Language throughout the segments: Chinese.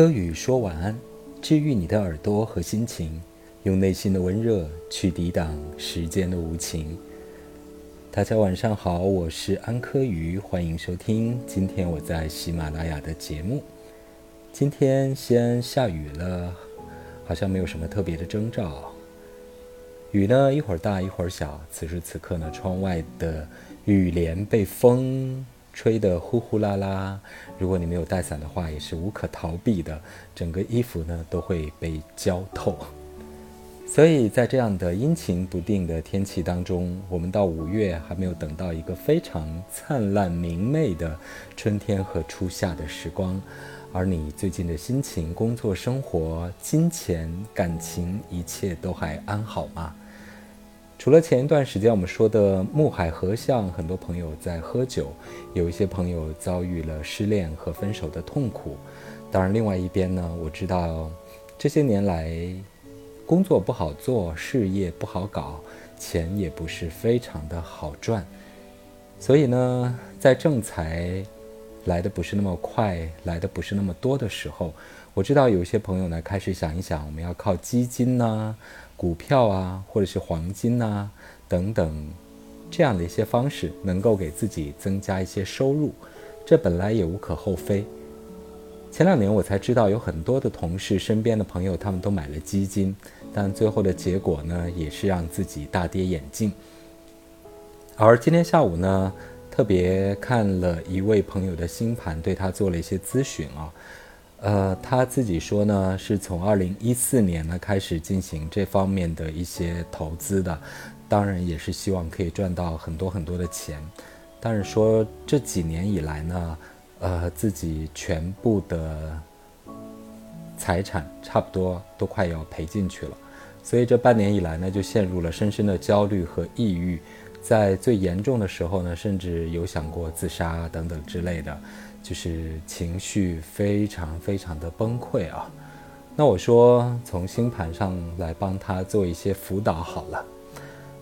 柯宇说晚安，治愈你的耳朵和心情，用内心的温热去抵挡时间的无情。大家晚上好，我是安柯宇，欢迎收听今天我在喜马拉雅的节目。今天西安下雨了，好像没有什么特别的征兆。雨呢一会儿大一会儿小，此时此刻呢，窗外的雨帘被风。吹得呼呼啦啦，如果你没有带伞的话，也是无可逃避的，整个衣服呢都会被浇透。所以在这样的阴晴不定的天气当中，我们到五月还没有等到一个非常灿烂明媚的春天和初夏的时光，而你最近的心情、工作、生活、金钱、感情，一切都还安好吗？除了前一段时间我们说的木海合相，很多朋友在喝酒，有一些朋友遭遇了失恋和分手的痛苦。当然，另外一边呢，我知道这些年来工作不好做，事业不好搞，钱也不是非常的好赚。所以呢，在正财来的不是那么快，来的不是那么多的时候，我知道有些朋友呢开始想一想，我们要靠基金呢。股票啊，或者是黄金呐，等等，这样的一些方式，能够给自己增加一些收入，这本来也无可厚非。前两年我才知道，有很多的同事、身边的朋友，他们都买了基金，但最后的结果呢，也是让自己大跌眼镜。而今天下午呢，特别看了一位朋友的星盘，对他做了一些咨询啊。呃，他自己说呢，是从二零一四年呢开始进行这方面的一些投资的，当然也是希望可以赚到很多很多的钱。但是说这几年以来呢，呃，自己全部的财产差不多都快要赔进去了，所以这半年以来呢，就陷入了深深的焦虑和抑郁，在最严重的时候呢，甚至有想过自杀等等之类的。就是情绪非常非常的崩溃啊，那我说从星盘上来帮他做一些辅导好了，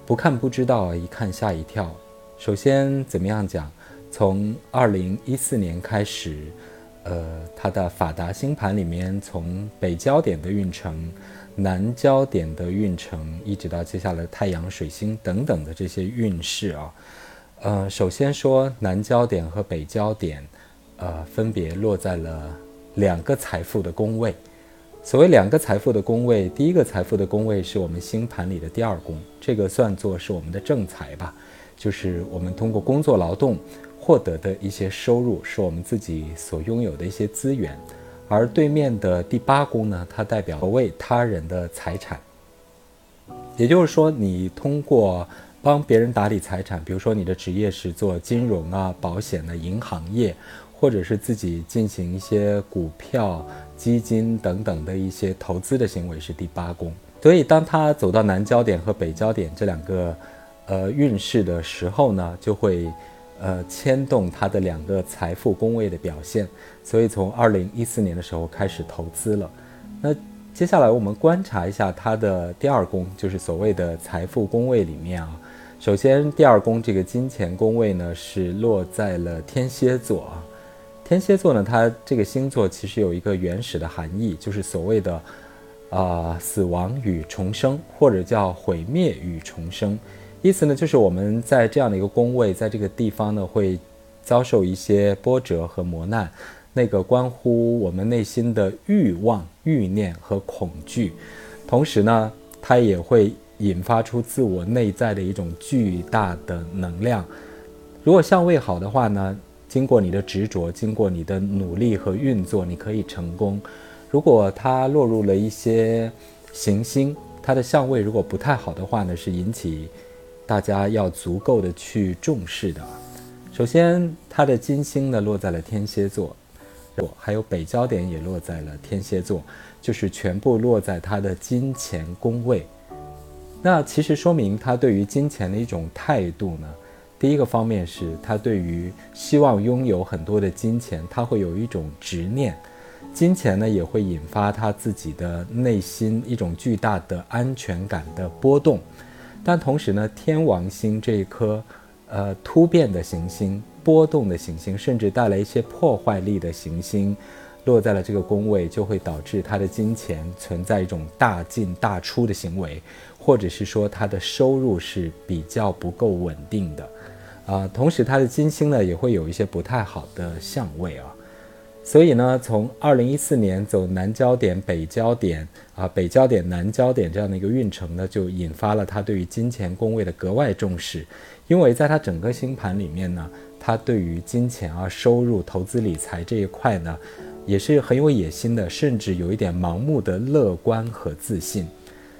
不看不知道，一看吓一跳。首先怎么样讲？从二零一四年开始，呃，他的法达星盘里面，从北焦点的运程、南焦点的运程，一直到接下来太阳、水星等等的这些运势啊，呃，首先说南焦点和北焦点。呃，分别落在了两个财富的宫位。所谓两个财富的宫位，第一个财富的宫位是我们星盘里的第二宫，这个算作是我们的正财吧，就是我们通过工作劳动获得的一些收入，是我们自己所拥有的一些资源。而对面的第八宫呢，它代表为他人的财产，也就是说，你通过帮别人打理财产，比如说你的职业是做金融啊、保险的、银行业。或者是自己进行一些股票、基金等等的一些投资的行为是第八宫，所以当他走到南焦点和北焦点这两个呃运势的时候呢，就会呃牵动他的两个财富宫位的表现。所以从二零一四年的时候开始投资了。那接下来我们观察一下他的第二宫，就是所谓的财富宫位里面啊，首先第二宫这个金钱宫位呢是落在了天蝎座啊。天蝎座呢，它这个星座其实有一个原始的含义，就是所谓的，啊，死亡与重生，或者叫毁灭与重生。意思呢，就是我们在这样的一个宫位，在这个地方呢，会遭受一些波折和磨难，那个关乎我们内心的欲望、欲念和恐惧，同时呢，它也会引发出自我内在的一种巨大的能量。如果相位好的话呢？经过你的执着，经过你的努力和运作，你可以成功。如果它落入了一些行星，它的相位如果不太好的话呢，是引起大家要足够的去重视的。首先，它的金星呢落在了天蝎座，还有北焦点也落在了天蝎座，就是全部落在它的金钱宫位。那其实说明他对于金钱的一种态度呢。第一个方面是他对于希望拥有很多的金钱，他会有一种执念，金钱呢也会引发他自己的内心一种巨大的安全感的波动，但同时呢，天王星这一颗，呃突变的行星、波动的行星，甚至带来一些破坏力的行星，落在了这个宫位，就会导致他的金钱存在一种大进大出的行为，或者是说他的收入是比较不够稳定的，啊，同时他的金星呢也会有一些不太好的相位啊。所以呢，从二零一四年走南焦点、北焦点啊，北焦点、南焦点这样的一个运程呢，就引发了他对于金钱宫位的格外重视。因为在他整个星盘里面呢，他对于金钱啊、收入、投资理财这一块呢，也是很有野心的，甚至有一点盲目的乐观和自信。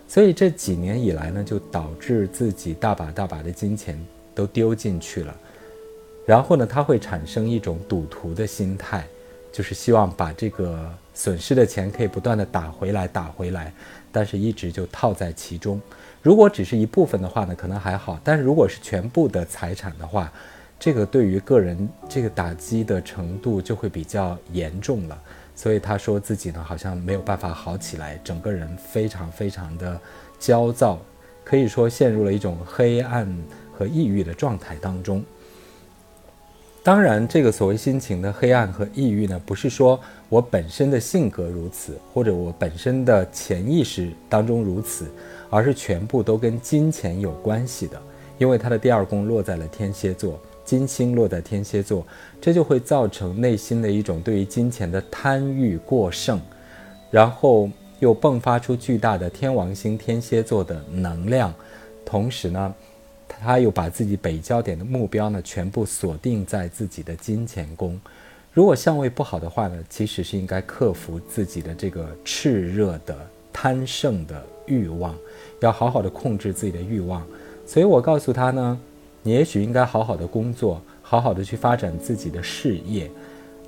所以这几年以来呢，就导致自己大把大把的金钱都丢进去了。然后呢，他会产生一种赌徒的心态。就是希望把这个损失的钱可以不断的打回来，打回来，但是一直就套在其中。如果只是一部分的话呢，可能还好；但是如果是全部的财产的话，这个对于个人这个打击的程度就会比较严重了。所以他说自己呢，好像没有办法好起来，整个人非常非常的焦躁，可以说陷入了一种黑暗和抑郁的状态当中。当然，这个所谓心情的黑暗和抑郁呢，不是说我本身的性格如此，或者我本身的潜意识当中如此，而是全部都跟金钱有关系的。因为他的第二宫落在了天蝎座，金星落在天蝎座，这就会造成内心的一种对于金钱的贪欲过剩，然后又迸发出巨大的天王星天蝎座的能量，同时呢。他又把自己北焦点的目标呢，全部锁定在自己的金钱宫。如果相位不好的话呢，其实是应该克服自己的这个炽热的贪胜的欲望，要好好的控制自己的欲望。所以我告诉他呢，你也许应该好好的工作，好好的去发展自己的事业，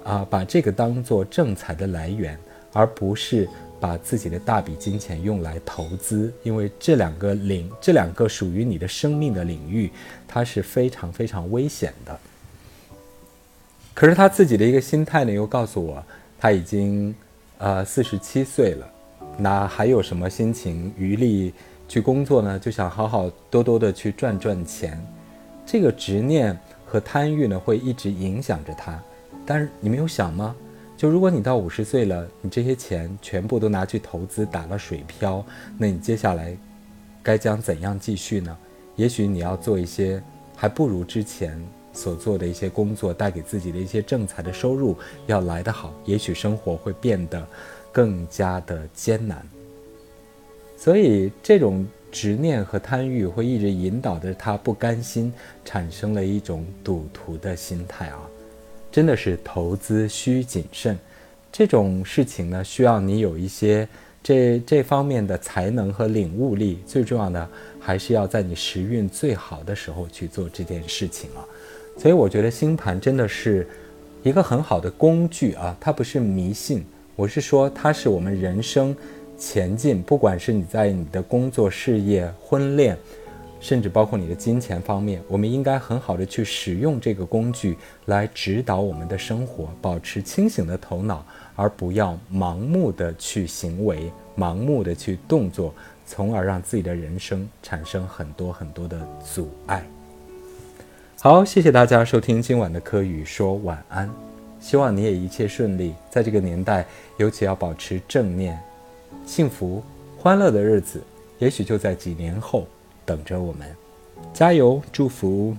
啊，把这个当做正财的来源，而不是。把自己的大笔金钱用来投资，因为这两个领，这两个属于你的生命的领域，它是非常非常危险的。可是他自己的一个心态呢，又告诉我，他已经呃四十七岁了，那还有什么心情余力去工作呢？就想好好多多的去赚赚钱。这个执念和贪欲呢，会一直影响着他。但是你没有想吗？就如果你到五十岁了，你这些钱全部都拿去投资打了水漂，那你接下来该将怎样继续呢？也许你要做一些还不如之前所做的一些工作带给自己的一些正财的收入要来得好，也许生活会变得更加的艰难。所以这种执念和贪欲会一直引导着他不甘心，产生了一种赌徒的心态啊。真的是投资需谨慎，这种事情呢，需要你有一些这这方面的才能和领悟力。最重要的还是要在你时运最好的时候去做这件事情啊。所以我觉得星盘真的是一个很好的工具啊，它不是迷信，我是说它是我们人生前进，不管是你在你的工作、事业、婚恋。甚至包括你的金钱方面，我们应该很好的去使用这个工具来指导我们的生活，保持清醒的头脑，而不要盲目的去行为，盲目的去动作，从而让自己的人生产生很多很多的阻碍。好，谢谢大家收听今晚的科宇说晚安，希望你也一切顺利。在这个年代，尤其要保持正念，幸福欢乐的日子，也许就在几年后。等着我们，加油！祝福。